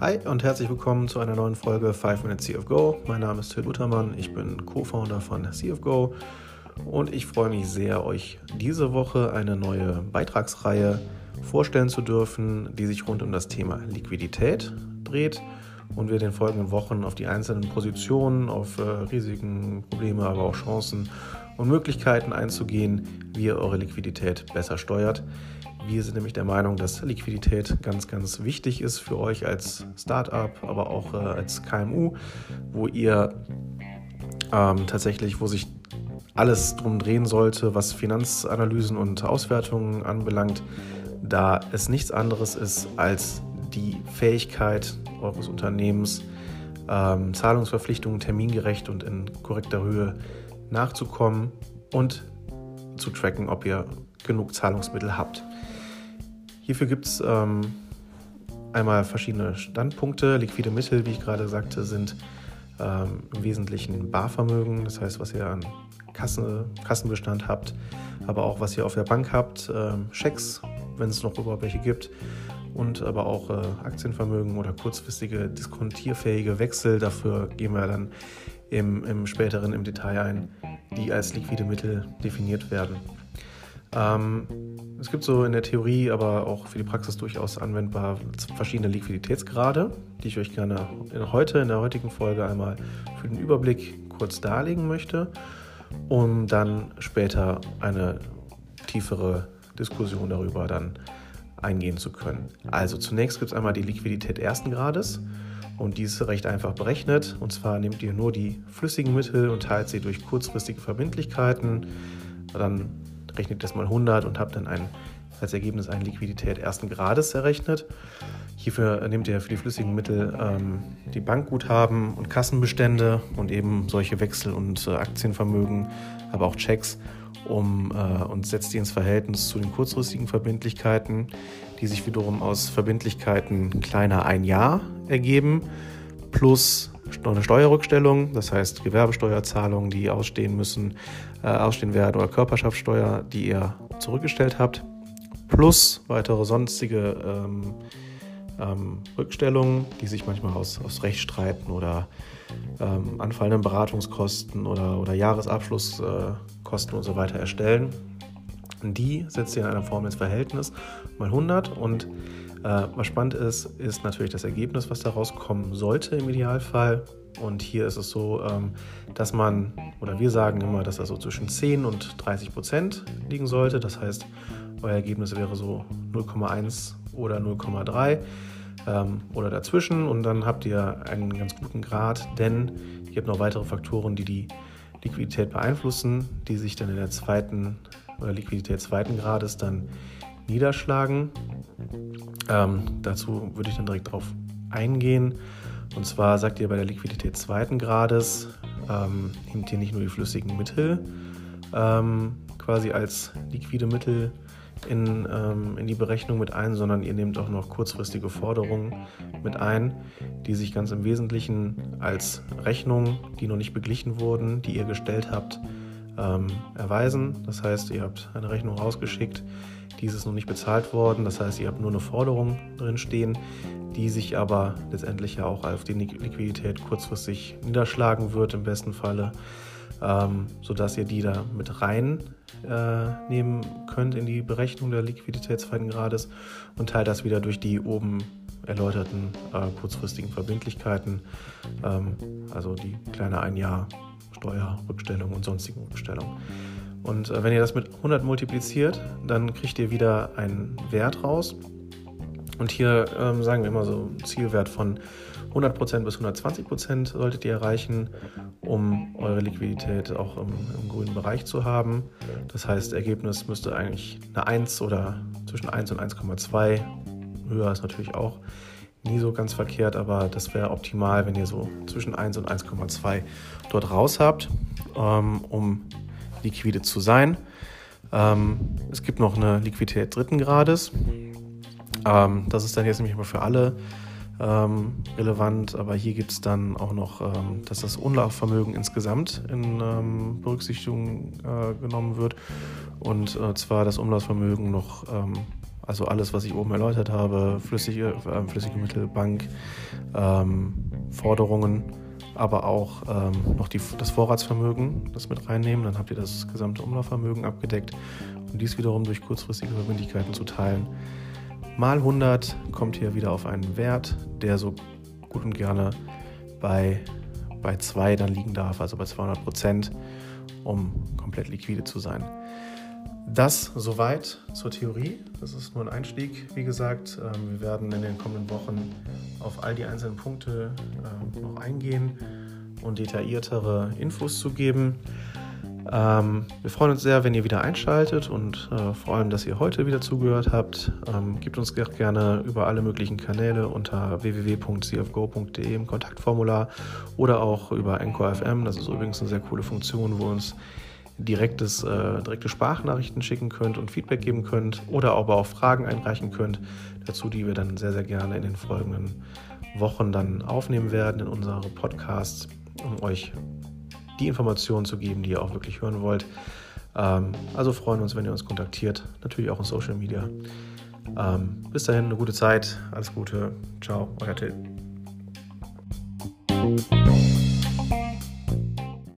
Hi und herzlich willkommen zu einer neuen Folge 5 Minutes CFGO. Mein Name ist Till Uttermann, ich bin Co-Founder von CFGO und ich freue mich sehr, euch diese Woche eine neue Beitragsreihe vorstellen zu dürfen, die sich rund um das Thema Liquidität dreht und wir in den folgenden Wochen auf die einzelnen Positionen, auf äh, Risiken, Probleme, aber auch Chancen und Möglichkeiten einzugehen, wie ihr eure Liquidität besser steuert. Wir sind nämlich der Meinung, dass Liquidität ganz, ganz wichtig ist für euch als Startup, aber auch äh, als KMU, wo ihr ähm, tatsächlich, wo sich alles drum drehen sollte, was Finanzanalysen und Auswertungen anbelangt, da es nichts anderes ist als die Fähigkeit eures Unternehmens, ähm, Zahlungsverpflichtungen termingerecht und in korrekter Höhe nachzukommen und zu tracken, ob ihr genug Zahlungsmittel habt. Hierfür gibt es ähm, einmal verschiedene Standpunkte. Liquide Mittel, wie ich gerade sagte, sind ähm, im Wesentlichen Barvermögen, das heißt, was ihr an Kassen, Kassenbestand habt, aber auch was ihr auf der Bank habt, ähm, Schecks, wenn es noch überhaupt welche gibt, und aber auch äh, Aktienvermögen oder kurzfristige diskontierfähige Wechsel. Dafür gehen wir dann im, im späteren im Detail ein, die als liquide Mittel definiert werden. Ähm, es gibt so in der Theorie, aber auch für die Praxis durchaus anwendbar verschiedene Liquiditätsgrade, die ich euch gerne in heute in der heutigen Folge einmal für den Überblick kurz darlegen möchte, um dann später eine tiefere Diskussion darüber dann eingehen zu können. Also zunächst gibt es einmal die Liquidität ersten Grades und die ist recht einfach berechnet. Und zwar nehmt ihr nur die flüssigen Mittel und teilt sie durch kurzfristige Verbindlichkeiten. Dann rechnet das mal 100 und habt dann ein, als Ergebnis eine Liquidität ersten Grades errechnet. Hierfür nehmt ihr für die flüssigen Mittel ähm, die Bankguthaben und Kassenbestände und eben solche Wechsel- und äh, Aktienvermögen, aber auch Checks um, äh, und setzt die ins Verhältnis zu den kurzfristigen Verbindlichkeiten, die sich wiederum aus Verbindlichkeiten kleiner ein Jahr ergeben, plus eine Steuerrückstellung, das heißt Gewerbesteuerzahlungen, die ausstehen müssen, äh, ausstehen werden oder Körperschaftssteuer, die ihr zurückgestellt habt, plus weitere sonstige ähm, ähm, Rückstellungen, die sich manchmal aus, aus Rechtsstreiten oder ähm, anfallenden Beratungskosten oder, oder Jahresabschlusskosten äh, und so weiter erstellen. Die setzt ihr in einer Form ins Verhältnis mal 100 und äh, was spannend ist, ist natürlich das Ergebnis, was daraus kommen sollte im Idealfall. Und hier ist es so, ähm, dass man, oder wir sagen immer, dass das so zwischen 10 und 30 Prozent liegen sollte. Das heißt, euer Ergebnis wäre so 0,1 oder 0,3 ähm, oder dazwischen. Und dann habt ihr einen ganz guten Grad, denn ihr habt noch weitere Faktoren, die die Liquidität beeinflussen, die sich dann in der zweiten oder Liquidität zweiten Grades dann niederschlagen. Ähm, dazu würde ich dann direkt darauf eingehen. Und zwar sagt ihr bei der Liquidität zweiten Grades, ähm, nehmt ihr nicht nur die flüssigen Mittel ähm, quasi als liquide Mittel in, ähm, in die Berechnung mit ein, sondern ihr nehmt auch noch kurzfristige Forderungen mit ein, die sich ganz im Wesentlichen als Rechnungen, die noch nicht beglichen wurden, die ihr gestellt habt, ähm, erweisen. Das heißt, ihr habt eine Rechnung rausgeschickt, diese ist noch nicht bezahlt worden. Das heißt, ihr habt nur eine Forderung drin stehen, die sich aber letztendlich ja auch auf die Liquidität kurzfristig niederschlagen wird im besten Falle, ähm, sodass ihr die da mit reinnehmen äh, könnt in die Berechnung der Liquidität zweiten Grades und teilt das wieder durch die oben erläuterten äh, kurzfristigen Verbindlichkeiten, ähm, also die kleine ein Jahr Steuerrückstellung und sonstigen Rückstellungen. Und äh, wenn ihr das mit 100 multipliziert, dann kriegt ihr wieder einen Wert raus. Und hier ähm, sagen wir immer so Zielwert von 100% bis 120% solltet ihr erreichen, um eure Liquidität auch im, im, grünen Bereich zu haben. Das heißt, Ergebnis müsste eigentlich eine 1 oder zwischen 1 und 1,2. Höher ist natürlich auch nie so ganz verkehrt, aber das wäre optimal, wenn ihr so zwischen 1 und 1,2 dort raus habt, ähm, um liquide zu sein. Ähm, es gibt noch eine Liquidität dritten Grades. Ähm, das ist dann jetzt nämlich mal für alle ähm, relevant, aber hier gibt es dann auch noch, ähm, dass das Unlaufvermögen insgesamt in ähm, Berücksichtigung äh, genommen wird. Und äh, zwar das Umlaufvermögen noch, ähm, also alles, was ich oben erläutert habe, flüssige, äh, flüssige Mittel, Bank, ähm, Forderungen, aber auch ähm, noch die, das Vorratsvermögen, das mit reinnehmen. Dann habt ihr das gesamte Umlaufvermögen abgedeckt und dies wiederum durch kurzfristige Verbindlichkeiten zu teilen. Mal 100 kommt hier wieder auf einen Wert, der so gut und gerne bei, bei 2 dann liegen darf, also bei 200 Prozent, um komplett liquide zu sein. Das soweit zur Theorie. Das ist nur ein Einstieg. Wie gesagt, ähm, wir werden in den kommenden Wochen auf all die einzelnen Punkte ähm, noch eingehen und detailliertere Infos zu geben. Ähm, wir freuen uns sehr, wenn ihr wieder einschaltet und äh, vor allem, dass ihr heute wieder zugehört habt. Ähm, gebt uns gerne über alle möglichen Kanäle unter www.cfgo.de im Kontaktformular oder auch über Encore. Das ist übrigens eine sehr coole Funktion, wo uns direktes, äh, direkte Sprachnachrichten schicken könnt und Feedback geben könnt oder aber auch Fragen einreichen könnt dazu, die wir dann sehr, sehr gerne in den folgenden Wochen dann aufnehmen werden in unsere Podcasts, um euch die Informationen zu geben, die ihr auch wirklich hören wollt. Ähm, also freuen uns, wenn ihr uns kontaktiert, natürlich auch in Social Media. Ähm, bis dahin, eine gute Zeit, alles Gute, ciao, euer Till.